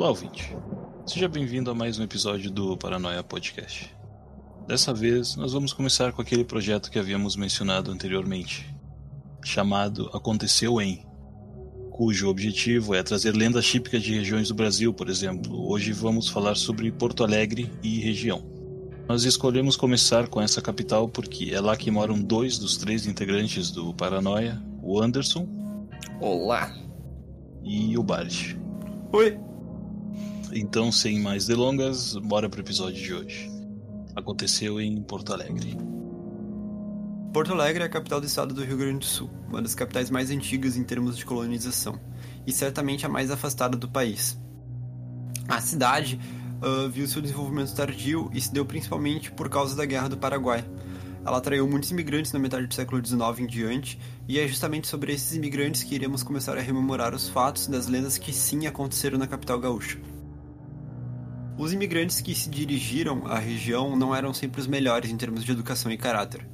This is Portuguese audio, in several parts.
Olá, ouvinte. Seja bem-vindo a mais um episódio do Paranoia Podcast. Dessa vez, nós vamos começar com aquele projeto que havíamos mencionado anteriormente, chamado Aconteceu em, cujo objetivo é trazer lendas típicas de regiões do Brasil, por exemplo. Hoje vamos falar sobre Porto Alegre e região. Nós escolhemos começar com essa capital porque é lá que moram dois dos três integrantes do Paranoia, o Anderson. Olá. E o Bard. Oi. Então, sem mais delongas, bora pro episódio de hoje. Aconteceu em Porto Alegre. Porto Alegre é a capital do estado do Rio Grande do Sul, uma das capitais mais antigas em termos de colonização, e certamente a mais afastada do país. A cidade uh, viu seu desenvolvimento tardio e se deu principalmente por causa da Guerra do Paraguai. Ela atraiu muitos imigrantes na metade do século XIX em diante, e é justamente sobre esses imigrantes que iremos começar a rememorar os fatos das lendas que sim aconteceram na capital gaúcha. Os imigrantes que se dirigiram à região não eram sempre os melhores em termos de educação e caráter.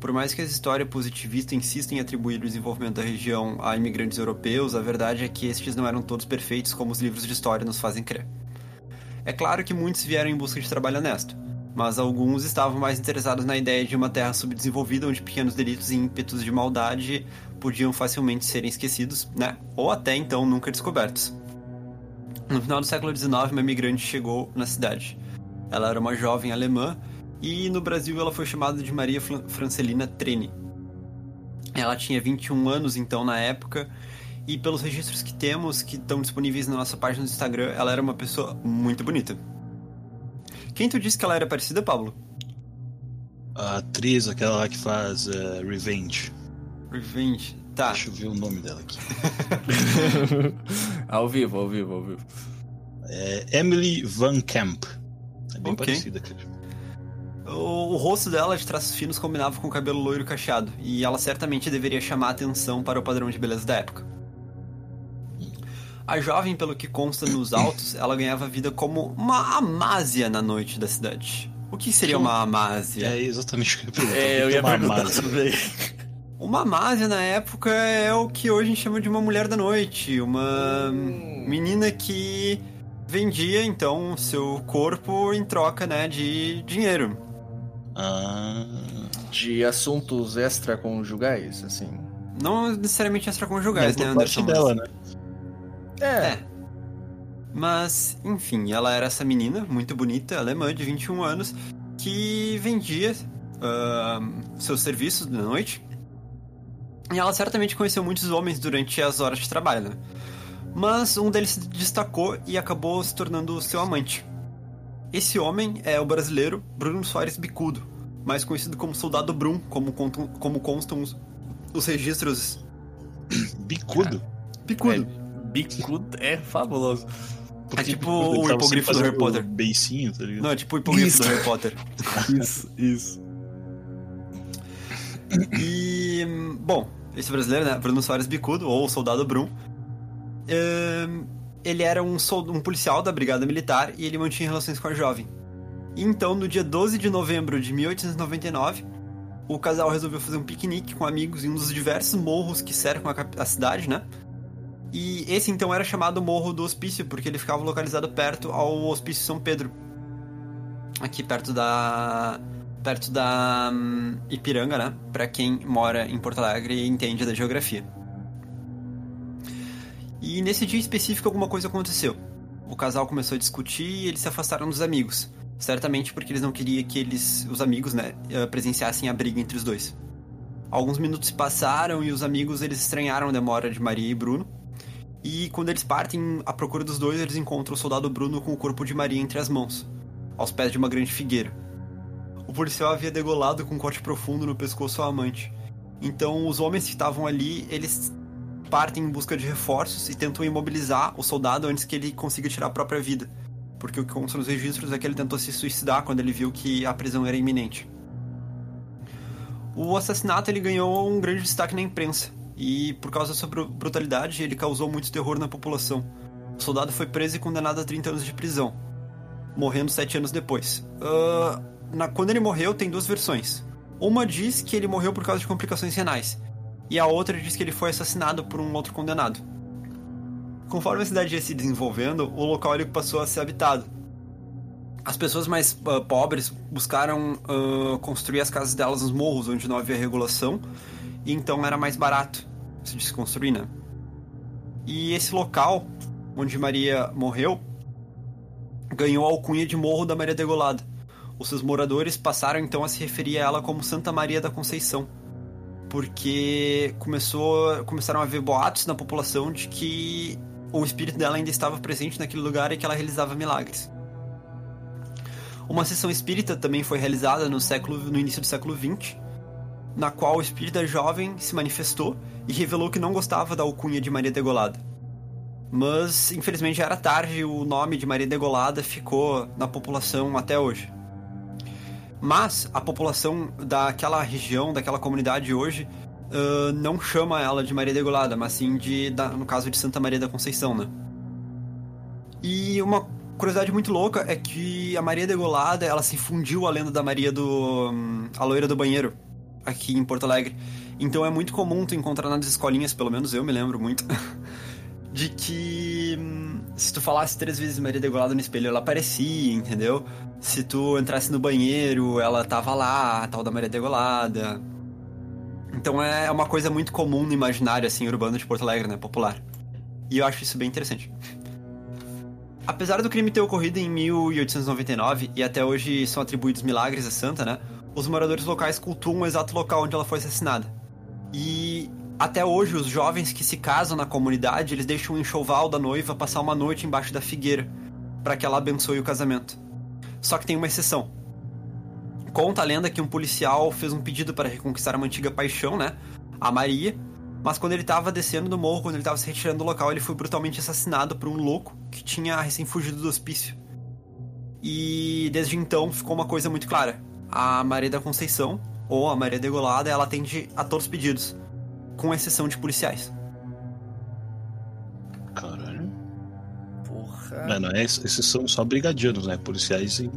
Por mais que a história positivista insista em atribuir o desenvolvimento da região a imigrantes europeus, a verdade é que estes não eram todos perfeitos como os livros de história nos fazem crer. É claro que muitos vieram em busca de trabalho honesto, mas alguns estavam mais interessados na ideia de uma terra subdesenvolvida onde pequenos delitos e ímpetos de maldade podiam facilmente serem esquecidos, né? Ou até então nunca descobertos. No final do século XIX, uma imigrante chegou na cidade. Ela era uma jovem alemã e no Brasil ela foi chamada de Maria Francelina Treni. Ela tinha 21 anos então na época e pelos registros que temos, que estão disponíveis na nossa página do Instagram, ela era uma pessoa muito bonita. Quem tu disse que ela era parecida, Pablo? A atriz, aquela lá que faz uh, Revenge. Revenge, tá. Deixa eu ver o nome dela aqui. ao vivo, ao vivo, ao vivo. É Emily Van Camp. É bem okay. parecida, cara. O, o, rosto dela de traços finos combinava com o cabelo loiro cacheado, e ela certamente deveria chamar atenção para o padrão de beleza da época. A jovem, pelo que consta nos autos, ela ganhava vida como uma amásia na noite da cidade. O que seria uma amásia? É exatamente o que eu ia perguntar. É, eu ia perguntar também. Uma másia na época é o que hoje a gente chama de uma mulher da noite, uma menina que vendia então seu corpo em troca, né, de dinheiro. Ah. De assuntos extraconjugais, assim. Não necessariamente extraconjugais, né, Anderson? dela, né? É. é. Mas, enfim, ela era essa menina muito bonita, alemã, de 21 anos, que vendia uh, seus serviços da noite e ela certamente conheceu muitos homens durante as horas de trabalho, né? Mas um deles se destacou e acabou se tornando seu amante. Esse homem é o brasileiro Bruno Soares Bicudo, mais conhecido como Soldado Brum, como, contam, como constam os, os registros. Bicudo? Bicudo. É, bicudo é fabuloso. Porque é tipo o hipogrifo do Harry Potter. Beicinho, tá ligado? Não, é tipo o hipogrifo do Harry Potter. isso, isso. E. Bom, esse brasileiro, né? Bruno Soares Bicudo, ou Soldado Brum. ele era um, um policial da Brigada Militar e ele mantinha relações com a jovem. Então, no dia 12 de novembro de 1899, o casal resolveu fazer um piquenique com amigos em um dos diversos morros que cercam a, a cidade, né? E esse então era chamado Morro do Hospício, porque ele ficava localizado perto ao Hospício São Pedro. Aqui perto da perto da um, Ipiranga, né? Para quem mora em Porto Alegre e entende da geografia. E nesse dia específico alguma coisa aconteceu. O casal começou a discutir e eles se afastaram dos amigos. Certamente porque eles não queriam que eles, os amigos, né, eh, presenciassem a briga entre os dois. Alguns minutos passaram e os amigos eles estranharam a demora de Maria e Bruno. E quando eles partem à procura dos dois, eles encontram o soldado Bruno com o corpo de Maria entre as mãos, aos pés de uma grande figueira. O policial havia degolado com um corte profundo no pescoço ao amante. Então, os homens que estavam ali, eles partem em busca de reforços e tentam imobilizar o soldado antes que ele consiga tirar a própria vida. Porque o que consta nos registros é que ele tentou se suicidar quando ele viu que a prisão era iminente. O assassinato ele ganhou um grande destaque na imprensa e por causa da sua brutalidade ele causou muito terror na população. O soldado foi preso e condenado a 30 anos de prisão, morrendo 7 anos depois. Uh, na, quando ele morreu, tem duas versões. Uma diz que ele morreu por causa de complicações renais, e a outra diz que ele foi assassinado por um outro condenado. conforme a cidade ia se desenvolvendo, o local ele passou a ser habitado. As pessoas mais uh, pobres buscaram uh, construir as casas delas nos morros, onde não havia regulação, e então era mais barato se construir, né? E esse local, onde Maria morreu, ganhou a alcunha de Morro da Maria Degolada. Os seus moradores passaram então a se referir a ela como Santa Maria da Conceição, porque começou, começaram a haver boatos na população de que o espírito dela ainda estava presente naquele lugar e que ela realizava milagres. Uma sessão espírita também foi realizada no, século, no início do século XX, na qual o espírito da jovem se manifestou e revelou que não gostava da alcunha de Maria Degolada. Mas, infelizmente, já era tarde e o nome de Maria Degolada ficou na população até hoje. Mas a população daquela região, daquela comunidade hoje, uh, não chama ela de Maria Degolada, mas sim de, da, no caso de Santa Maria da Conceição, né? E uma curiosidade muito louca é que a Maria Degolada, ela se fundiu à lenda da Maria do... Um, a loira do banheiro, aqui em Porto Alegre. Então é muito comum tu encontrar nas escolinhas, pelo menos eu me lembro muito, de que se tu falasse três vezes Maria Degolada no espelho, ela aparecia, entendeu? Se tu entrasse no banheiro, ela tava lá, tal da Maria Degolada. Então é uma coisa muito comum no imaginário, assim, urbano de Porto Alegre, né? Popular. E eu acho isso bem interessante. Apesar do crime ter ocorrido em 1899 e até hoje são atribuídos milagres a santa, né? Os moradores locais cultuam o exato local onde ela foi assassinada. E até hoje os jovens que se casam na comunidade, eles deixam o enxoval da noiva passar uma noite embaixo da figueira para que ela abençoe o casamento. Só que tem uma exceção. Conta a lenda que um policial fez um pedido para reconquistar uma antiga paixão, né? A Maria, mas quando ele estava descendo do morro, quando ele estava se retirando do local, ele foi brutalmente assassinado por um louco que tinha recém fugido do hospício. E desde então ficou uma coisa muito clara: a Maria da Conceição, ou a Maria Degolada, ela atende a todos os pedidos, com exceção de policiais. Caralho. Porra. Não, não é, esses são só brigadianos, né? Policiais em.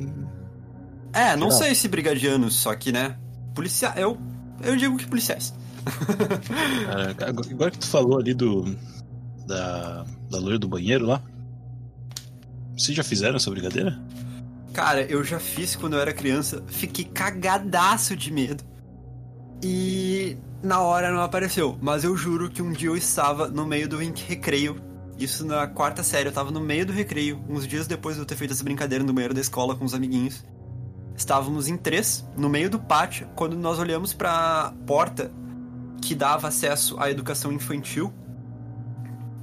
É, não Geral. sei se brigadianos, só que, né? Policiais. Eu, eu digo que policiais. Caraca, agora agora que tu falou ali do. Da. Da loira do banheiro lá. Vocês já fizeram essa brigadeira? Cara, eu já fiz quando eu era criança, fiquei cagadaço de medo. E na hora não apareceu, mas eu juro que um dia eu estava no meio do recreio. Isso na quarta série, eu tava no meio do recreio, uns dias depois de eu ter feito essa brincadeira no banheiro da escola com os amiguinhos. Estávamos em três, no meio do pátio, quando nós olhamos pra porta que dava acesso à educação infantil,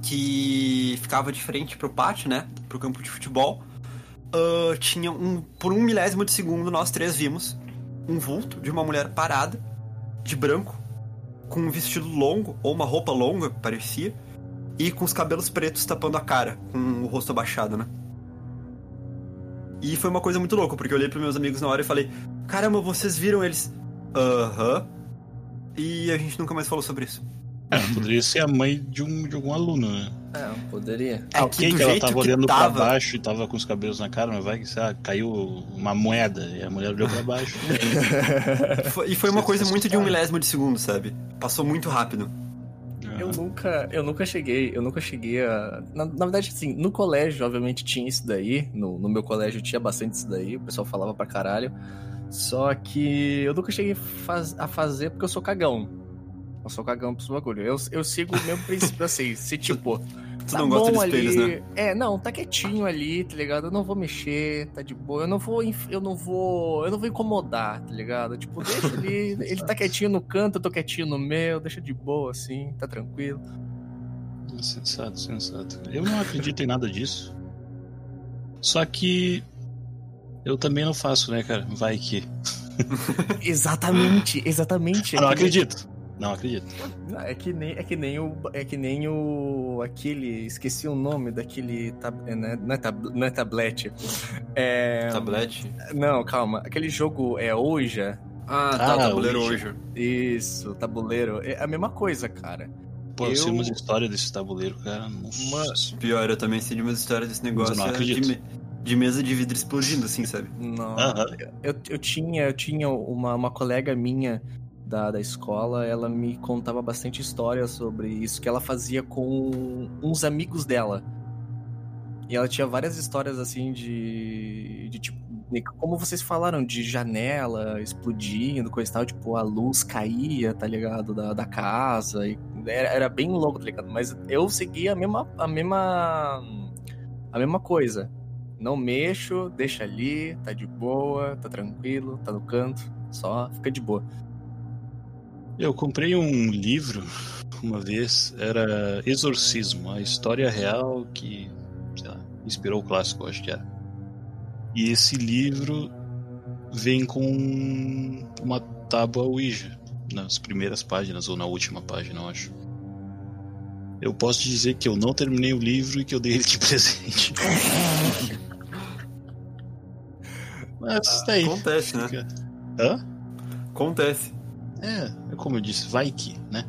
que ficava de frente pro pátio, né? Pro campo de futebol. Ah, tinha um. Por um milésimo de segundo, nós três vimos um vulto de uma mulher parada, de branco, com um vestido longo, ou uma roupa longa, parecia, e com os cabelos pretos tapando a cara, com o rosto abaixado, né? E foi uma coisa muito louca, porque eu olhei pros meus amigos na hora e falei: Caramba, vocês viram eles? Aham. E a gente nunca mais falou sobre isso. É, poderia ser a mãe de, um, de algum aluno, né? É, poderia. É que que ela tava que olhando tava- pra baixo e tava com os cabelos na cara, mas vai que sei lá, caiu uma moeda e a mulher olhou pra baixo. E foi uma coisa muito de um milésimo de segundo, sabe? Passou muito rápido. Eu nunca, eu nunca cheguei, eu nunca cheguei a. Na, na verdade, assim, no colégio, obviamente, tinha isso daí. No, no meu colégio tinha bastante isso daí, o pessoal falava pra caralho. Só que eu nunca cheguei faz- a fazer porque eu sou cagão. Eu sou cagão pros bagulho. Eu, eu sigo o mesmo princípio assim, se tipo. Tu não gosta de espelhos, né? É, não, tá quietinho ali, tá ligado? Eu não vou mexer, tá de boa. Eu não vou, eu não vou, eu não vou incomodar, tá ligado? Tipo, deixa ali, ele tá quietinho no canto, eu tô quietinho no meu, deixa de boa assim, tá tranquilo. Sensato, sensato. Eu não acredito em nada disso. Só que eu também não faço, né, cara? Vai que. Exatamente, exatamente. Eu não acredito. Não acredito. Não, É que nem, é que nem o, é que nem o, aquele, esqueci o nome daquele, tab, é, né, não, é tab, não é tablete, é, Tablete. não, calma, aquele jogo é Ouija, Ah, tá, Ah, tabuleiro Ouija. hoje. isso, tabuleiro, é a mesma coisa, cara. Pô, eu Eu- sei umas histórias desse tabuleiro, cara. Nossa. Pior, eu também sei de umas histórias desse negócio. não é acredito. de, de mesa de vidro explodindo, assim, sabe? Não, eu, eu tinha, eu tinha uma, uma colega minha da, da escola, ela me contava bastante histórias sobre isso que ela fazia com uns amigos dela. E ela tinha várias histórias assim de, de tipo, como vocês falaram, de janela explodindo, coisa e tal, tipo, a luz caía, tá ligado? Da, da casa. E era, era bem louco, tá ligado? Mas eu seguia a mesma, a mesma. a mesma coisa. Não mexo, deixa ali, tá de boa, tá tranquilo, tá no canto, só fica de boa. Eu comprei um livro uma vez, era Exorcismo, a história real que, sei lá, inspirou o clássico, acho que era. E esse livro vem com uma tábua Ouija nas primeiras páginas ou na última página, eu acho. Eu posso dizer que eu não terminei o livro e que eu dei ele de presente. Mas tá aí. Acontece, né? Hã? Acontece. É, é como eu disse, vai que, né?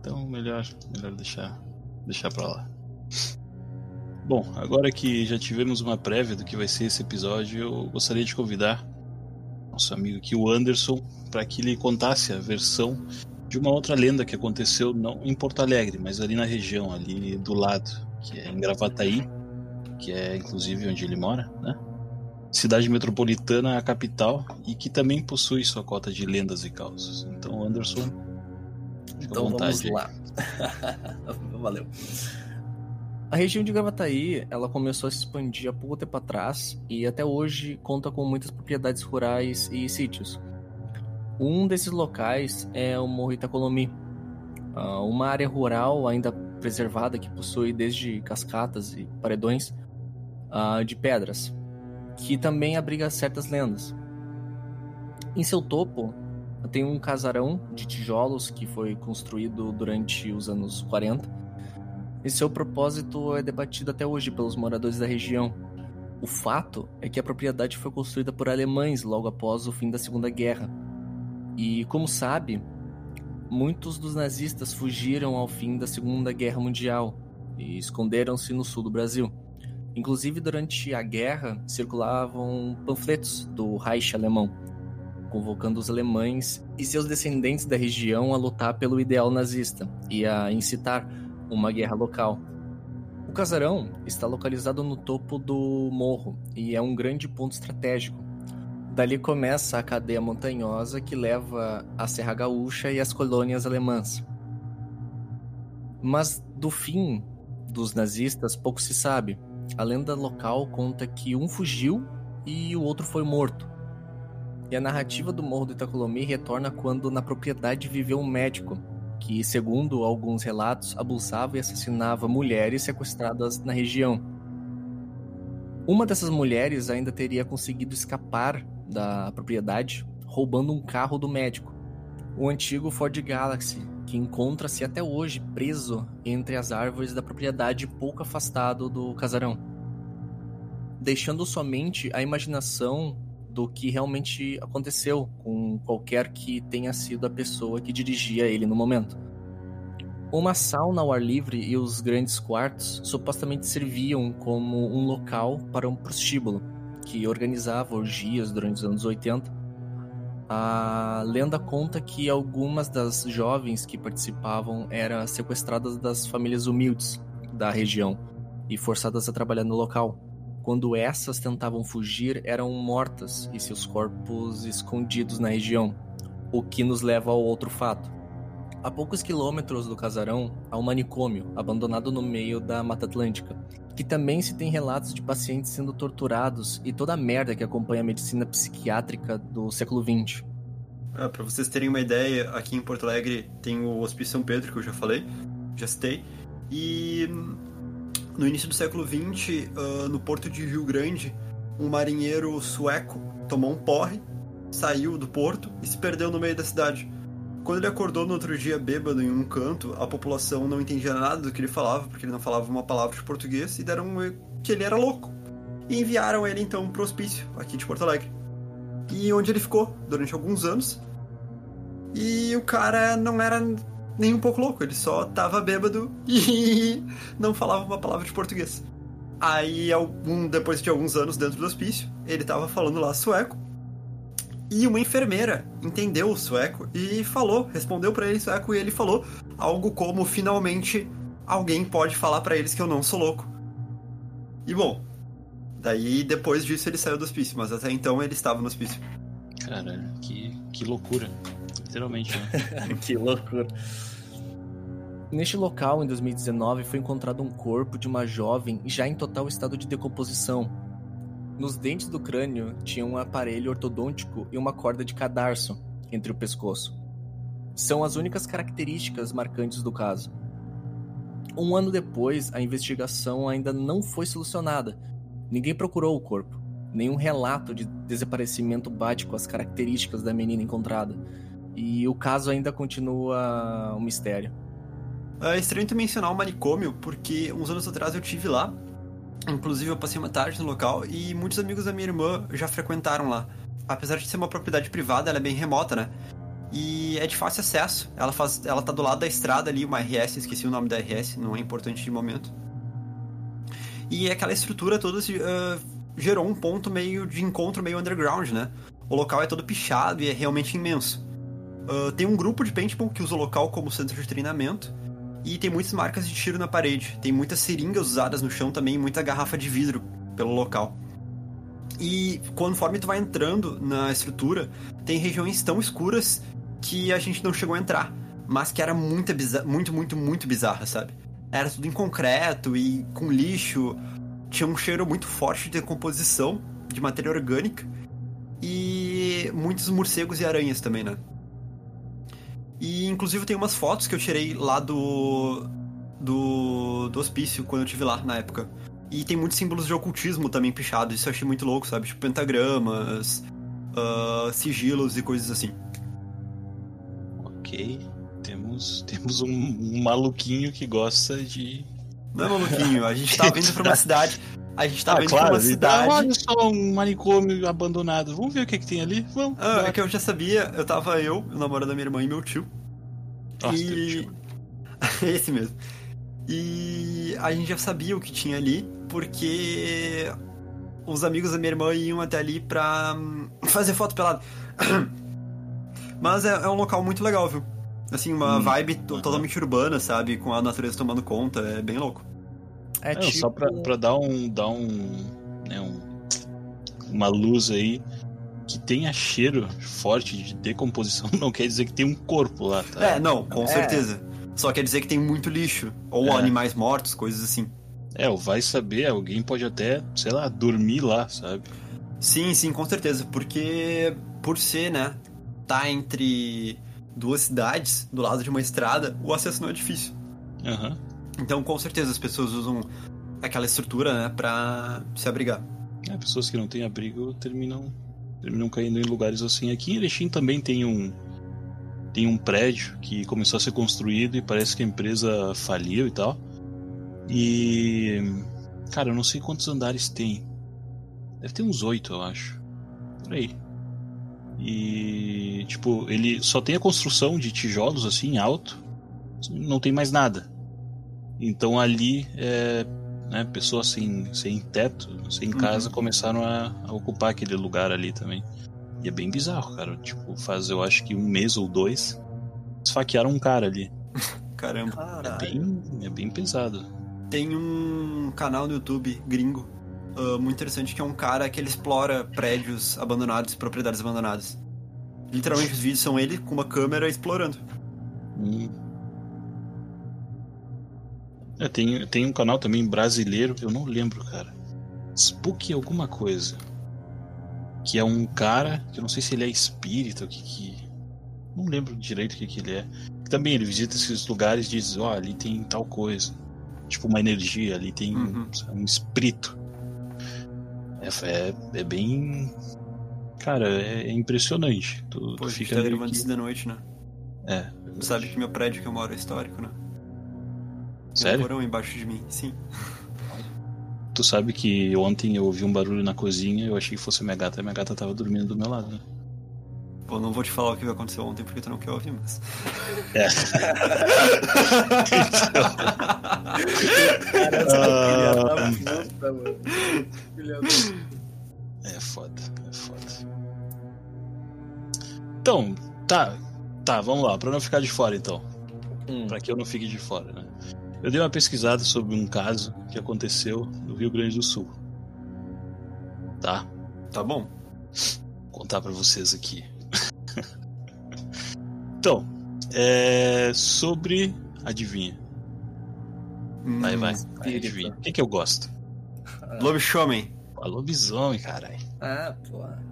Então melhor, melhor deixar, deixar pra lá. Bom, agora que já tivemos uma prévia do que vai ser esse episódio, eu gostaria de convidar nosso amigo aqui, o Anderson, para que ele contasse a versão de uma outra lenda que aconteceu não em Porto Alegre, mas ali na região, ali do lado, que é em Gravataí, que é inclusive onde ele mora, né? Cidade metropolitana, a capital, e que também possui sua cota de lendas e causas. Então, Anderson, então vamos lá. Valeu. A região de Gravataí, ela começou a se expandir há pouco tempo atrás e até hoje conta com muitas propriedades rurais e sítios. Um desses locais é o Morro Itacolomi, ah, uma área rural ainda preservada que possui desde cascatas e paredões ah, de pedras, que também abriga certas lendas. Em seu topo, tem um casarão de tijolos que foi construído durante os anos 40. E seu propósito é debatido até hoje pelos moradores da região. O fato é que a propriedade foi construída por alemães logo após o fim da Segunda Guerra. E, como sabe, muitos dos nazistas fugiram ao fim da Segunda Guerra Mundial e esconderam-se no sul do Brasil. Inclusive, durante a guerra, circulavam panfletos do Reich alemão, convocando os alemães e seus descendentes da região a lutar pelo ideal nazista e a incitar uma guerra local. O casarão está localizado no topo do morro e é um grande ponto estratégico. Dali começa a cadeia montanhosa que leva à Serra Gaúcha e às colônias alemãs. Mas do fim dos nazistas pouco se sabe. A lenda local conta que um fugiu e o outro foi morto. E a narrativa do Morro do Itacolomi retorna quando na propriedade viveu um médico que, segundo alguns relatos, abusava e assassinava mulheres sequestradas na região. Uma dessas mulheres ainda teria conseguido escapar da propriedade roubando um carro do médico, o antigo Ford Galaxy, que encontra-se até hoje preso entre as árvores da propriedade pouco afastado do casarão, deixando somente a imaginação do que realmente aconteceu com qualquer que tenha sido a pessoa que dirigia ele no momento. Uma sauna ao ar livre e os grandes quartos supostamente serviam como um local para um prostíbulo, que organizava orgias durante os anos 80 a lenda conta que algumas das jovens que participavam eram sequestradas das famílias humildes da região e forçadas a trabalhar no local. Quando essas tentavam fugir, eram mortas e seus corpos escondidos na região, o que nos leva ao outro fato. A poucos quilômetros do casarão há um manicômio abandonado no meio da Mata Atlântica, que também se tem relatos de pacientes sendo torturados e toda a merda que acompanha a medicina psiquiátrica do século XX. Ah, para vocês terem uma ideia, aqui em Porto Alegre tem o Hospício São Pedro, que eu já falei, já citei, e no início do século XX, uh, no porto de Rio Grande, um marinheiro sueco tomou um porre, saiu do porto e se perdeu no meio da cidade. Quando ele acordou no outro dia bêbado em um canto, a população não entendia nada do que ele falava, porque ele não falava uma palavra de português, e deram que ele era louco. E enviaram ele então pro hospício, aqui de Porto Alegre. E onde ele ficou durante alguns anos. E o cara não era nem um pouco louco, ele só tava bêbado e não falava uma palavra de português. Aí, algum, depois de alguns anos dentro do hospício, ele tava falando lá sueco. E uma enfermeira entendeu o sueco e falou, respondeu para ele em sueco e ele falou algo como finalmente alguém pode falar para eles que eu não sou louco. E bom, daí depois disso ele saiu do hospício, mas até então ele estava no hospício. Caralho, que, que loucura. Literalmente, né? que loucura. Neste local, em 2019, foi encontrado um corpo de uma jovem já em total estado de decomposição. Nos dentes do crânio tinha um aparelho ortodôntico e uma corda de cadarço entre o pescoço. São as únicas características marcantes do caso. Um ano depois, a investigação ainda não foi solucionada. Ninguém procurou o corpo. Nenhum relato de desaparecimento bate com as características da menina encontrada. E o caso ainda continua um mistério. É estranho tu mencionar o manicômio, porque uns anos atrás eu tive lá. Inclusive eu passei uma tarde no local e muitos amigos da minha irmã já frequentaram lá. Apesar de ser uma propriedade privada, ela é bem remota, né? E é de fácil acesso. Ela, faz, ela tá do lado da estrada ali, uma RS, esqueci o nome da RS, não é importante de momento. E aquela estrutura toda uh, gerou um ponto meio de encontro meio underground, né? O local é todo pichado e é realmente imenso. Uh, tem um grupo de paintball que usa o local como centro de treinamento. E tem muitas marcas de tiro na parede. Tem muitas seringas usadas no chão também, muita garrafa de vidro pelo local. E conforme tu vai entrando na estrutura, tem regiões tão escuras que a gente não chegou a entrar, mas que era muito, muito, muito, muito bizarra, sabe? Era tudo em concreto e com lixo, tinha um cheiro muito forte de decomposição de matéria orgânica e muitos morcegos e aranhas também, né? E inclusive tem umas fotos que eu tirei lá do do, do hospício quando eu tive lá na época. E tem muitos símbolos de ocultismo também pichados, isso eu achei muito louco, sabe? Tipo pentagramas, uh, sigilos e coisas assim ok. Temos, temos um, um maluquinho que gosta de. Não é maluquinho, a gente tá vindo pra uma cidade. A gente tá ah, vindo claro, pra uma cidade. olha só um manicômio abandonado. Vamos ver o que, que tem ali? Vamos. Ah, é que eu já sabia, eu tava eu, o namorado da minha irmã e meu tio. Nossa, e... tio. Esse mesmo. E a gente já sabia o que tinha ali, porque os amigos da minha irmã iam até ali pra hum, fazer foto pelado. Mas é, é um local muito legal, viu? Assim, uma hum. vibe totalmente urbana, sabe? Com a natureza tomando conta, é bem louco. É, é tipo... Só pra, pra, dar um. Dar um, né, um. Uma luz aí que tenha cheiro forte de decomposição não quer dizer que tem um corpo lá, tá? É, não, com é. certeza. Só quer dizer que tem muito lixo. Ou é. animais mortos, coisas assim. É, vai saber, alguém pode até, sei lá, dormir lá, sabe? Sim, sim, com certeza. Porque por ser, né, tá entre duas cidades, do lado de uma estrada, o acesso não é difícil. Uhum. Então, com certeza, as pessoas usam aquela estrutura, né, pra se abrigar. É, pessoas que não têm abrigo terminam, terminam caindo em lugares assim. Aqui em Erechim também tem um, tem um prédio que começou a ser construído e parece que a empresa faliu e tal. E. Cara, eu não sei quantos andares tem. Deve ter uns oito, eu acho. Por aí. E, tipo, ele só tem a construção de tijolos assim, alto, não tem mais nada. Então ali, é, né, pessoas sem, sem teto, sem uhum. casa, começaram a, a, ocupar aquele lugar ali também. E é bem bizarro, cara. Tipo, faz eu acho que um mês ou dois, esfaquearam um cara ali. Caramba. É bem, é bem pesado. Tem um canal no YouTube gringo uh, muito interessante que é um cara que ele explora prédios abandonados, propriedades abandonadas. Literalmente os vídeos são ele com uma câmera explorando. Hum. É, tem, tem um canal também brasileiro, eu não lembro, cara. Spook alguma coisa. Que é um cara, que eu não sei se ele é espírita, o que que. Não lembro direito o que que ele é. Também ele visita esses lugares e diz: Ó, oh, ali tem tal coisa. Tipo uma energia, ali tem uhum. um, um espírito. É, é, é bem. Cara, é, é impressionante. Tu, Pô, tu fica tá gravando isso de noite, né? É. Tu sabe que meu prédio que eu moro é histórico, né? Sério? Um porão embaixo de mim, sim. Tu sabe que ontem eu ouvi um barulho na cozinha e eu achei que fosse minha gata, e minha gata tava dormindo do meu lado, né? Pô, não vou te falar o que aconteceu ontem porque tu não quer ouvir, mas. É. Mano. É foda, é foda. Então, tá. Tá, vamos lá, pra não ficar de fora então. Hum. Pra que eu não fique de fora, né? Eu dei uma pesquisada sobre um caso que aconteceu no Rio Grande do Sul. Tá? Tá bom. Vou contar pra vocês aqui. então, é sobre. Adivinha. Vai, vai. vai espírito. adivinha. O que, que eu gosto? Hum, Lobisomem. Pô, lobisomem, caralho. Ah, porra.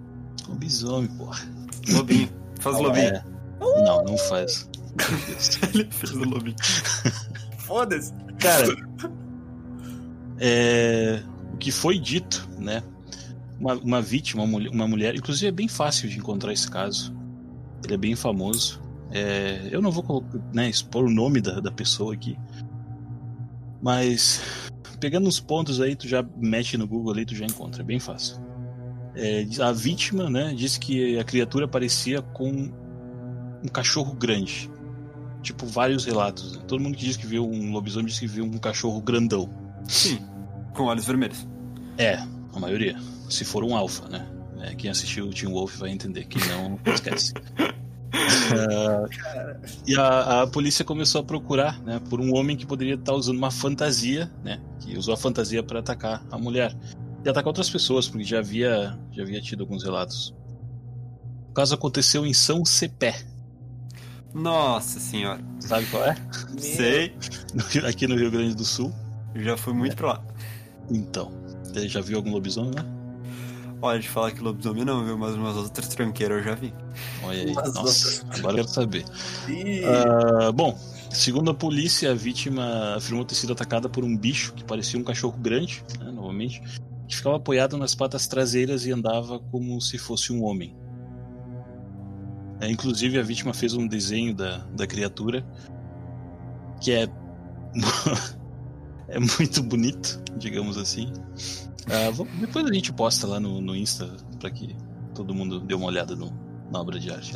Lobisomem, porra. Lobinho. Faz lobinho. É. Não, não faz. Ele fez o lobinho. Foda-se. Cara, é, o que foi dito, né? Uma, uma vítima, uma mulher, uma mulher, inclusive é bem fácil de encontrar esse caso. Ele é bem famoso. É, eu não vou né, expor o nome da, da pessoa aqui, mas pegando uns pontos aí, tu já mexe no Google ali, tu já encontra, é bem fácil. É, a vítima, né, disse que a criatura parecia com um cachorro grande. Tipo, vários relatos. né? Todo mundo que diz que viu um lobisomem diz que viu um cachorro grandão. Sim. Com olhos vermelhos. É, a maioria. Se for um alfa, né? É, quem assistiu o Teen Wolf vai entender. Quem não, esquece. Ah, e a, a polícia começou a procurar né, por um homem que poderia estar usando uma fantasia, né? Que usou a fantasia para atacar a mulher. E atacar outras pessoas, porque já havia, já havia tido alguns relatos. O caso aconteceu em São Cepé. Nossa senhora. Sabe qual é? Sei. Aqui no Rio Grande do Sul. Já fui muito pra lá. Então, você já viu algum lobisomem lá? Olha, de falar que lobisomem não, viu? Mas umas outras tranqueiras eu já vi. Olha aí. Mas Nossa, agora eu quero saber. Ah, bom, segundo a polícia, a vítima afirmou ter sido atacada por um bicho que parecia um cachorro grande, né, novamente, que ficava apoiado nas patas traseiras e andava como se fosse um homem. É, inclusive, a vítima fez um desenho da, da criatura que é, é muito bonito, digamos assim. Vou- depois a gente posta lá no, no Insta para que todo mundo dê uma olhada no- na obra de arte.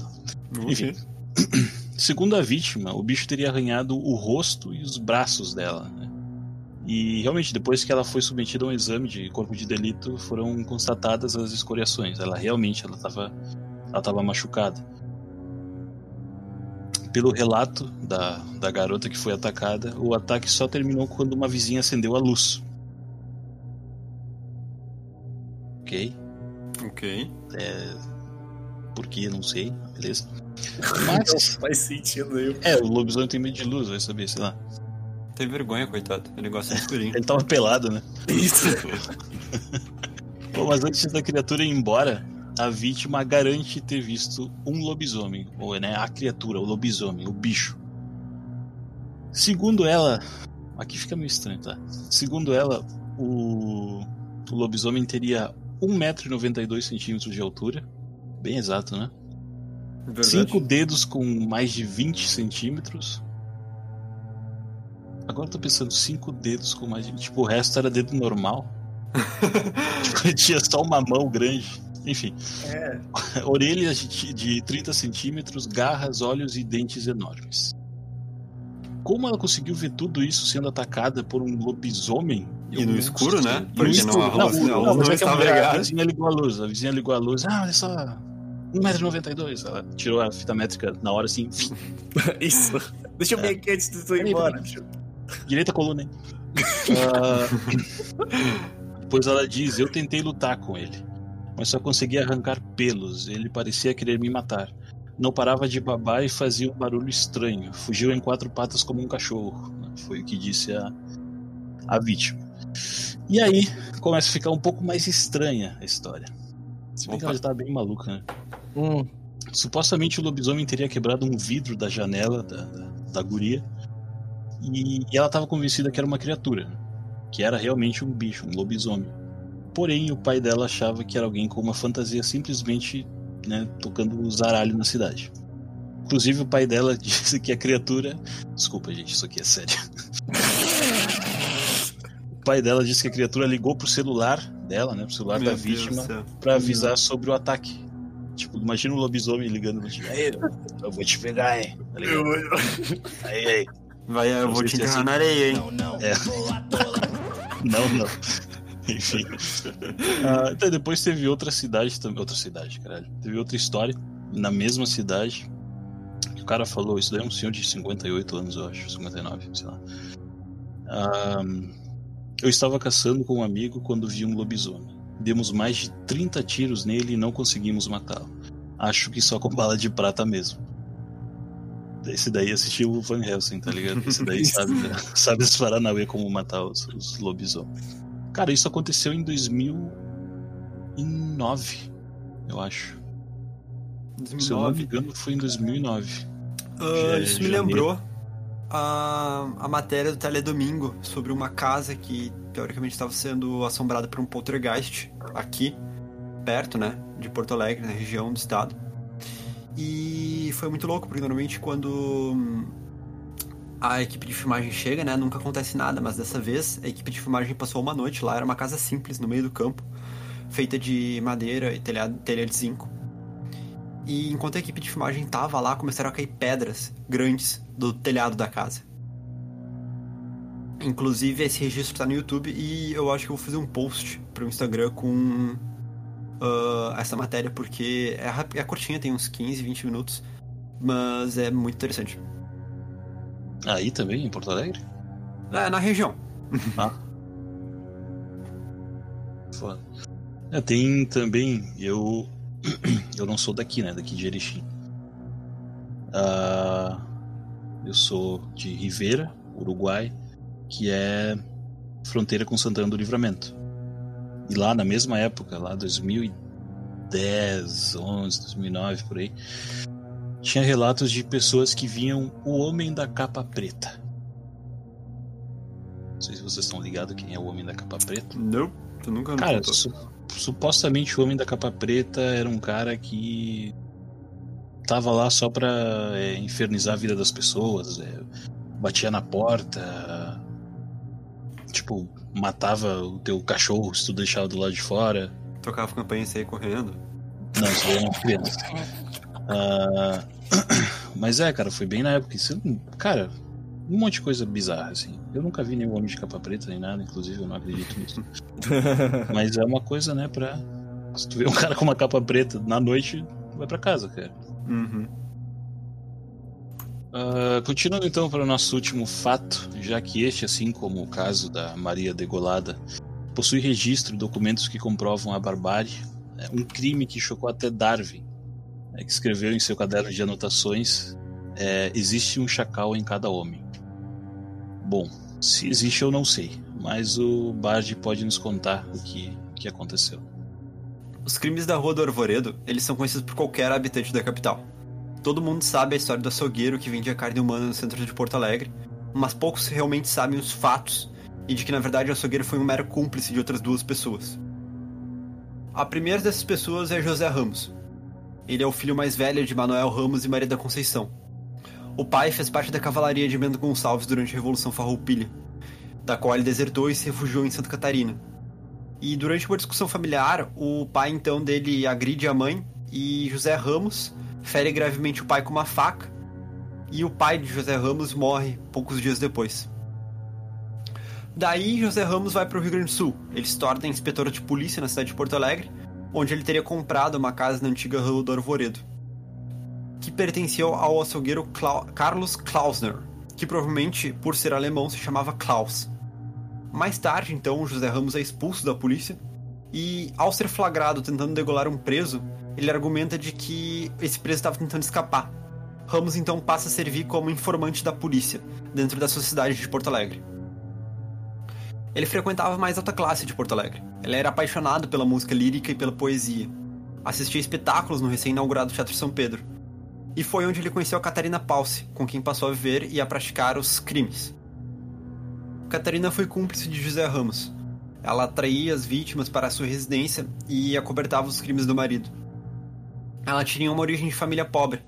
Enfim. Segundo a vítima, o bicho teria arranhado o rosto e os braços dela. né? E realmente, depois que ela foi submetida a um exame de corpo de delito, foram constatadas as escoriações. Ela realmente ela estava ela tava machucada. Pelo relato da, da garota que foi atacada, o ataque só terminou quando uma vizinha acendeu a luz. Ok? Ok. Por que? Não sei. Beleza. não Mas. faz sentido aí. É, o lobisomem tem medo de luz, vai saber, sei lá. Tem vergonha, coitado. Ele gosta de escurinho. Ele tava pelado, né? Isso. Bom, mas antes da criatura ir embora, a vítima garante ter visto um lobisomem. Ou, né, a criatura, o lobisomem, o bicho. Segundo ela. Aqui fica meio estranho, tá? Segundo ela, o, o lobisomem teria 1,92m de altura. Bem exato, né? Verdade. Cinco dedos com mais de 20 centímetros. Agora eu tô pensando, cinco dedos com mais de. Tipo, o resto era dedo normal. tipo, ele tinha só uma mão grande. Enfim. É. Orelhas de, de 30 centímetros, garras, olhos e dentes enormes. Como ela conseguiu ver tudo isso sendo atacada por um lobisomem? E no não escuro, né? No Porque escuro. não, a luz- não, não, mas não é a estava A vizinha ligou a luz. A vizinha ligou a luz. Ah, olha só. 1,92m. Ela tirou a fita métrica na hora assim. Isso. Deixa eu ver aqui antes de tu ir embora. Direita coluna, hein? Ah, Depois ela diz: Eu tentei lutar com ele, mas só consegui arrancar pelos. Ele parecia querer me matar. Não parava de babar e fazia um barulho estranho. Fugiu em quatro patas como um cachorro. Foi o que disse a, a vítima. E aí começa a ficar um pouco mais estranha a história. Se bem que ela já tá bem maluca, né? Hum, Supostamente o lobisomem teria quebrado um vidro da janela da, da, da guria. E, e ela estava convencida que era uma criatura. Que era realmente um bicho, um lobisomem. Porém, o pai dela achava que era alguém com uma fantasia simplesmente né, tocando zaralho na cidade. Inclusive, o pai dela disse que a criatura. Desculpa, gente, isso aqui é sério. o pai dela disse que a criatura ligou pro celular dela, né, pro celular Meu da Deus vítima, pra avisar sobre o ataque. Tipo, imagina um lobisomem ligando pra ti. Aí, eu vou te pegar, hein? Tá eu- Aí, aí. Vai, eu Não vou te se é enterrar assim. na areia, hein? É. Não, não. Enfim. Ah, então depois teve outra cidade também. Outra cidade, caralho. Teve outra história na mesma cidade. O cara falou, isso daí é um senhor de 58 anos, eu acho, 59, sei lá. Um, eu estava caçando com um amigo quando vi um lobisomem. Demos mais de 30 tiros nele e não conseguimos matá-lo. Acho que só com bala de prata mesmo. Esse daí assistiu o Van Helsing, tá ligado? Esse daí sabe, sabe os Paranauê como matar os, os lobisomens. Cara, isso aconteceu em 2009, eu acho. 2009. Se eu não me engano, foi em 2009. Uh, isso me lembrou a, a matéria do Teledomingo sobre uma casa que teoricamente estava sendo assombrada por um poltergeist aqui, perto, né, de Porto Alegre, na região do estado. E foi muito louco, porque normalmente quando a equipe de filmagem chega, né, nunca acontece nada, mas dessa vez a equipe de filmagem passou uma noite lá, era uma casa simples no meio do campo, feita de madeira e telhado, telha de zinco. E enquanto a equipe de filmagem tava lá, começaram a cair pedras grandes do telhado da casa. Inclusive, esse registro tá no YouTube e eu acho que eu vou fazer um post pro Instagram com uh, essa matéria, porque é, é curtinha, tem uns 15, 20 minutos, mas é muito interessante. Aí também, em Porto Alegre? É, na região. Ah. Foda. É, tem também, eu eu não sou daqui, né? Daqui de Erechim. Uh, eu sou de Rivera, Uruguai, que é fronteira com Santana do Livramento. E lá na mesma época, lá 2010, 11, 2009 por aí, tinha relatos de pessoas que viam o Homem da Capa Preta. Não sei se vocês estão ligados quem é o Homem da Capa Preta. Não, tu nunca Cara, su supostamente o Homem da Capa Preta era um cara que tava lá só pra é, infernizar a vida das pessoas, é, batia na porta, tipo, matava o teu cachorro se tu deixava do lado de fora. Tocava campanha e saía correndo. Não, isso daí é uma criança. Uh, mas é, cara, foi bem na época. Isso, cara, um monte de coisa bizarra, assim. Eu nunca vi nenhum homem de capa preta nem nada, inclusive eu não acredito nisso. mas é uma coisa, né, pra. Se tu vê um cara com uma capa preta na noite, vai pra casa, cara. Uhum. Uh, continuando então para o nosso último fato, já que este, assim como o caso da Maria Degolada, possui registro e documentos que comprovam a barbárie, é um crime que chocou até Darwin, né, que escreveu em seu caderno de anotações: é, existe um chacal em cada homem. Bom, se existe eu não sei, mas o Bard pode nos contar o que, que aconteceu. Os crimes da Rua do Arvoredo, eles são conhecidos por qualquer habitante da capital. Todo mundo sabe a história do açougueiro que vendia carne humana no centro de Porto Alegre, mas poucos realmente sabem os fatos e de que na verdade o açougueiro foi um mero cúmplice de outras duas pessoas. A primeira dessas pessoas é José Ramos. Ele é o filho mais velho de Manuel Ramos e Maria da Conceição. O pai fez parte da cavalaria de Mendo Gonçalves durante a Revolução Farroupilha, da qual ele desertou e se refugiou em Santa Catarina. E durante uma discussão familiar, o pai então dele agride a mãe e José Ramos fere gravemente o pai com uma faca e o pai de José Ramos morre poucos dias depois. Daí, José Ramos vai para o Rio Grande do Sul. Ele se torna inspetor de polícia na cidade de Porto Alegre, onde ele teria comprado uma casa na antiga Rua do Arvoredo, que pertencia ao açougueiro Cla Carlos Klausner, que provavelmente, por ser alemão, se chamava Klaus. Mais tarde, então, José Ramos é expulso da polícia e, ao ser flagrado tentando degolar um preso, ele argumenta de que esse preso estava tentando escapar. Ramos então passa a servir como informante da polícia dentro da sociedade de Porto Alegre. Ele frequentava mais alta classe de Porto Alegre. Ele era apaixonado pela música lírica e pela poesia. Assistia espetáculos no recém-inaugurado Teatro São Pedro. E foi onde ele conheceu a Catarina Palse, com quem passou a viver e a praticar os crimes. Catarina foi cúmplice de José Ramos. Ela atraía as vítimas para sua residência e acobertava os crimes do marido. Ela tinha uma origem de família pobre.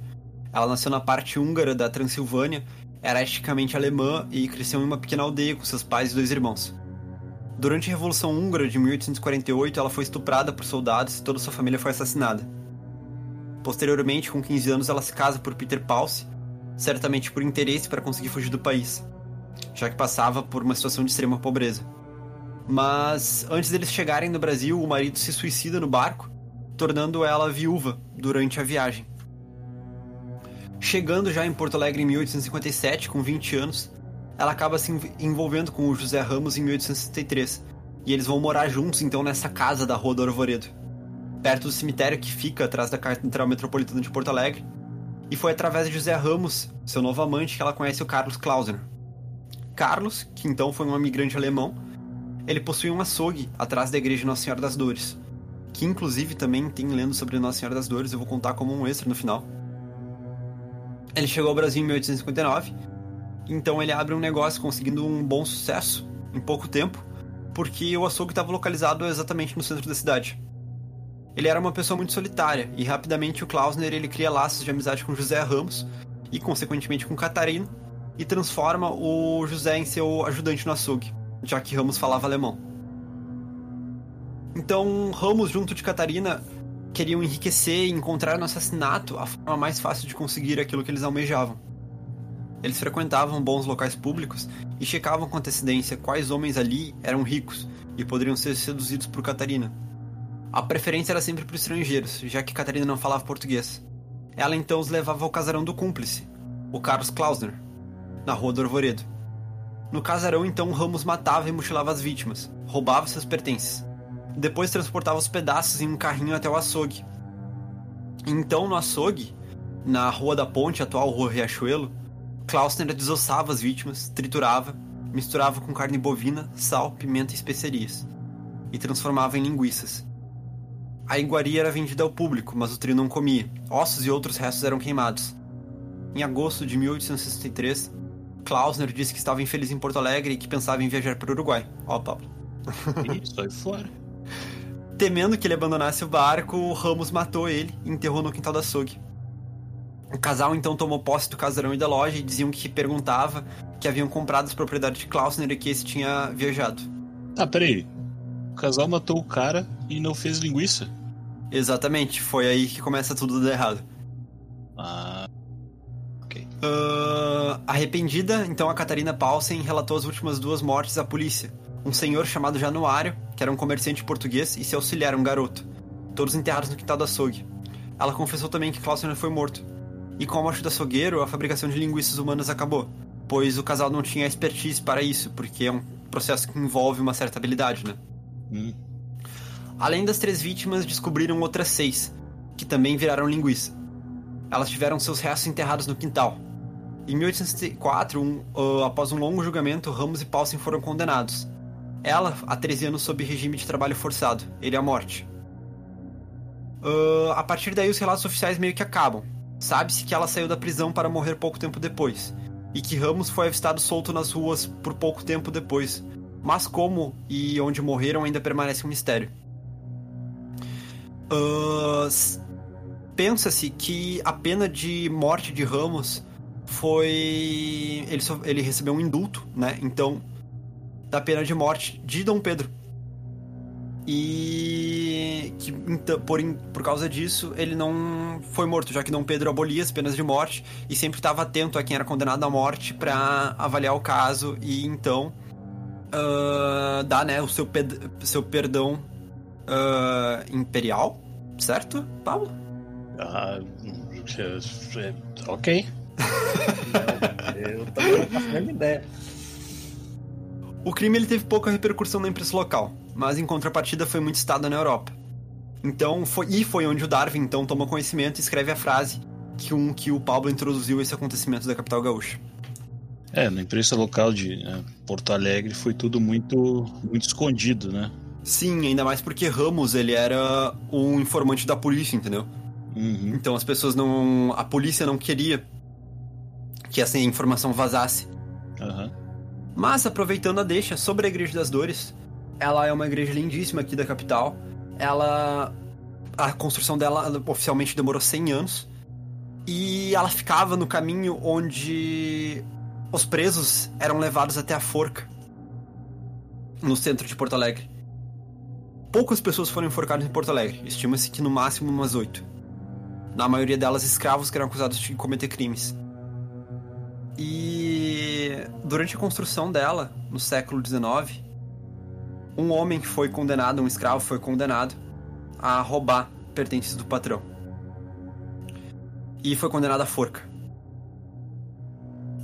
Ela nasceu na parte húngara da Transilvânia, era etnicamente alemã e cresceu em uma pequena aldeia com seus pais e dois irmãos. Durante a Revolução Húngara de 1848, ela foi estuprada por soldados e toda sua família foi assassinada. Posteriormente, com 15 anos, ela se casa por Peter Pause, certamente por interesse para conseguir fugir do país, já que passava por uma situação de extrema pobreza. Mas antes deles chegarem no Brasil, o marido se suicida no barco tornando ela viúva durante a viagem. Chegando já em Porto Alegre em 1857, com 20 anos, ela acaba se envolvendo com o José Ramos em 1863. E eles vão morar juntos, então, nessa casa da Rua do Arvoredo, perto do cemitério que fica atrás da Catedral Metropolitana de Porto Alegre. E foi através de José Ramos, seu novo amante, que ela conhece o Carlos Klausner. Carlos, que então foi um imigrante alemão, ele possui um açougue atrás da igreja Nossa Senhora das Dores, que inclusive também tem lendo sobre Nossa Senhora das Dores, eu vou contar como um extra no final. Ele chegou ao Brasil em 1859, então ele abre um negócio conseguindo um bom sucesso em pouco tempo, porque o açougue estava localizado exatamente no centro da cidade. Ele era uma pessoa muito solitária e rapidamente o Klausner ele cria laços de amizade com José Ramos e consequentemente com Catarina e transforma o José em seu ajudante no açougue, já que Ramos falava alemão. Então Ramos junto de Catarina queriam enriquecer e encontrar no assassinato a forma mais fácil de conseguir aquilo que eles almejavam. Eles frequentavam bons locais públicos e checavam com antecedência quais homens ali eram ricos e poderiam ser seduzidos por Catarina. A preferência era sempre por estrangeiros, já que Catarina não falava português. Ela então os levava ao casarão do cúmplice, o Carlos Klausner, na Rua do Arvoredo. No casarão, então, Ramos matava e mutilava as vítimas, roubava seus pertences. Depois transportava os pedaços em um carrinho até o açougue. Então, no açougue, na Rua da Ponte, atual Rua Riachuelo, Klausner desossava as vítimas, triturava, misturava com carne bovina, sal, pimenta e especiarias, e transformava em linguiças. A iguaria era vendida ao público, mas o trio não comia. Ossos e outros restos eram queimados. Em agosto de 1863, Klausner disse que estava infeliz em Porto Alegre e que pensava em viajar para o Uruguai. Ó, Pablo. Isso, aí fora. Temendo que ele abandonasse o barco, Ramos matou ele e enterrou no quintal da açougue. O casal então tomou posse do casarão e da loja e diziam que perguntava que haviam comprado as propriedades de Klausner e que esse tinha viajado. Ah, peraí. O casal matou o cara e não fez linguiça? Exatamente, foi aí que começa tudo dar errado. Ah. Ok. Uh, arrependida, então a Catarina Paulsen relatou as últimas duas mortes à polícia. Um senhor chamado Januário, que era um comerciante português, e seu auxiliar, um garoto. Todos enterrados no quintal do açougue. Ela confessou também que Klausner foi morto, e com a morte do açougueiro, a fabricação de linguiças humanas acabou, pois o casal não tinha expertise para isso, porque é um processo que envolve uma certa habilidade, né? Hum. Além das três vítimas, descobriram outras seis, que também viraram linguiça. Elas tiveram seus restos enterrados no quintal. Em 1804, um, uh, após um longo julgamento, Ramos e Paulsen foram condenados. Ela, a 13 anos sob regime de trabalho forçado, ele à morte. Uh, a partir daí, os relatos oficiais meio que acabam. Sabe-se que ela saiu da prisão para morrer pouco tempo depois, e que Ramos foi avistado solto nas ruas por pouco tempo depois, mas como e onde morreram ainda permanece um mistério. Uh, Pensa-se que a pena de morte de Ramos foi. Ele, só... ele recebeu um indulto, né? Então, da pena de morte de Dom Pedro e que então, por, por causa disso ele não foi morto, já que Dom Pedro abolia as penas de morte e sempre estava atento a quem era condenado à morte para avaliar o caso e então uh, dar né, o seu, seu perdão uh, imperial, certo, Paulo? Ah, ok. eu também não faço a mesma ideia. O crime ele teve pouca repercussão na imprensa local, mas em contrapartida foi muito citado na Europa. Então, foi, e foi onde o Darwin então toma conhecimento e escreve a frase que, um, que o Pablo introduziu esse acontecimento da capital gaúcha. É, na imprensa local de né, Porto Alegre foi tudo muito, muito escondido, né? Sim, ainda mais porque Ramos ele era um informante da polícia, entendeu? Uhum. Então as pessoas não. A polícia não queria que essa informação vazasse. Uhum. Mas aproveitando a deixa sobre a Igreja das Dores, ela é uma igreja lindíssima aqui da capital. Ela a construção dela oficialmente demorou 100 anos e ela ficava no caminho onde os presos eram levados até a forca no centro de Porto Alegre. Poucas pessoas foram enforcadas em Porto Alegre, estima-se que no máximo umas oito. Na maioria delas escravos que eram acusados de cometer crimes. E durante a construção dela, no século XIX, um homem que foi condenado, um escravo foi condenado a roubar pertences do patrão. E foi condenado à forca.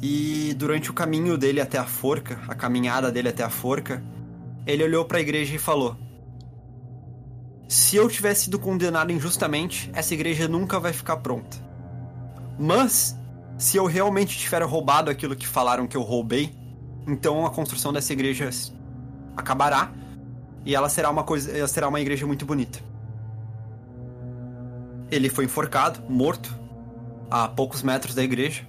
E durante o caminho dele até a forca, a caminhada dele até a forca, ele olhou para a igreja e falou: Se eu tivesse sido condenado injustamente, essa igreja nunca vai ficar pronta. Mas, se eu realmente tiver roubado aquilo que falaram que eu roubei, então a construção dessa igreja acabará e ela será uma coisa, ela será uma igreja muito bonita. Ele foi enforcado, morto, a poucos metros da igreja.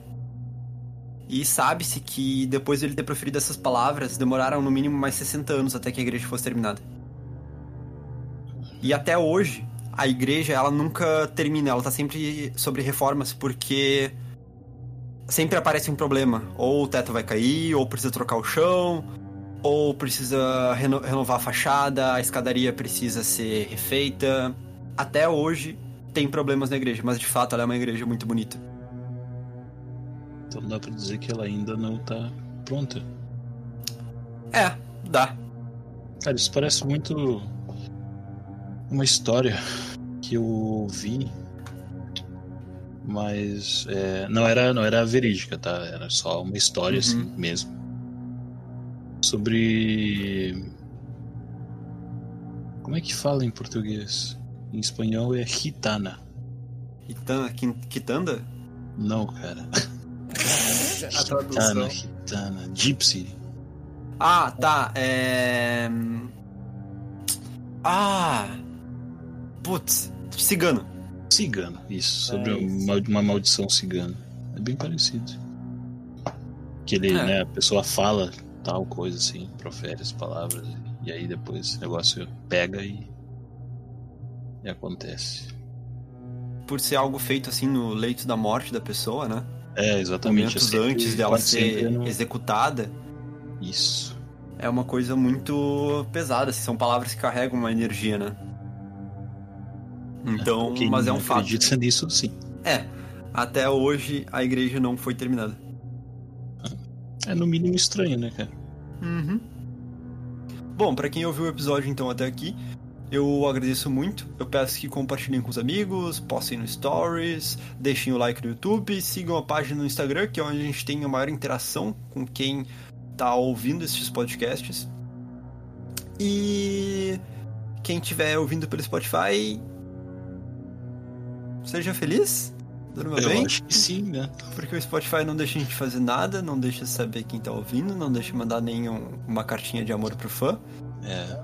E sabe-se que depois de ele ter proferido essas palavras, demoraram no mínimo mais 60 anos até que a igreja fosse terminada. E até hoje, a igreja, ela nunca termina, ela tá sempre sobre reformas, porque sempre aparece um problema. Ou o teto vai cair, ou precisa trocar o chão, ou precisa reno renovar a fachada, a escadaria precisa ser refeita. Até hoje tem problemas na igreja, mas de fato ela é uma igreja muito bonita. Então dá pra dizer que ela ainda não tá pronta. É, dá. Cara, isso parece muito uma história que eu vi, mas é, não era não era verídica, tá? Era só uma história Uhum. assim mesmo sobre como é que fala em português? Em espanhol é gitana. Quitanda? Quitanda? Não, cara. A tradução. Gitana, gitana, gypsy. Ah, tá. É. Ah! Putz, cigano. Cigano, isso, sobre É isso. Uma, uma maldição cigana. É bem parecido. Que ele, É. né, a pessoa fala tal coisa assim, profere as palavras, e aí depois o negócio pega e, e acontece. Por ser algo feito assim no leito da morte da pessoa, né? É, exatamente. Momentos sempre- antes dela ser no- executada. Isso. É uma coisa muito pesada, assim, são palavras que carregam uma energia, né? Então, Quem mas é um fato. acredita nisso, sim. É, até hoje a igreja não foi terminada. É no mínimo estranho, né, cara? Uhum. Bom, pra quem ouviu o episódio então até aqui, eu agradeço muito. Eu peço que compartilhem com os amigos, postem no Stories, deixem o like no YouTube, sigam a página no Instagram, que é onde a gente tem a maior interação com quem tá ouvindo esses podcasts. E quem estiver ouvindo pelo Spotify, seja feliz, durma Eu bem. acho que sim, né? Porque o Spotify não deixa a gente fazer nada, não deixa saber quem tá ouvindo, não deixa mandar nenhuma cartinha de amor pro fã. É.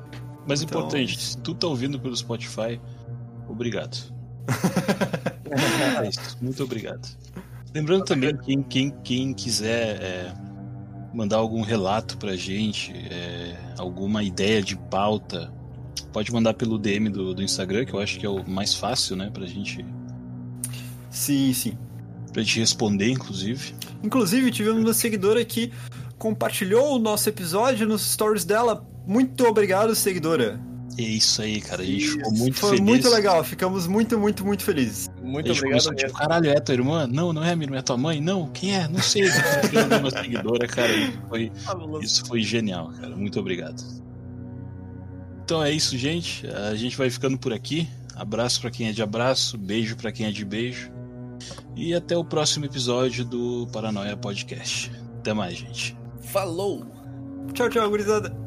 Mas Então- importante, se tu tá ouvindo pelo Spotify, obrigado. É isso, muito obrigado. Lembrando também, quem, quem, quem quiser é, mandar algum relato pra gente, é, alguma ideia de pauta, pode mandar pelo DM do, do Instagram, que eu acho que é o mais fácil, né, pra gente, Sim, sim. pra gente responder, inclusive. Inclusive, tivemos uma seguidora que compartilhou o nosso episódio nos stories dela. Muito obrigado, seguidora. É isso aí, cara, a gente ficou muito Foi feliz. muito legal, ficamos muito, muito, muito felizes. Muito a gente obrigado tipo, caralho, é tua irmã? Não, não é minha irmã, é tua mãe? Não, quem é? Não sei. Ficando uma seguidora, cara, foi, Isso foi genial, cara. Muito obrigado. Então é isso, gente. A gente vai ficando por aqui. Abraço pra quem é de abraço, beijo pra quem é de beijo. E até o próximo episódio do Paranoia Podcast. Até mais, gente. Falou! Tchau, tchau, gurizada.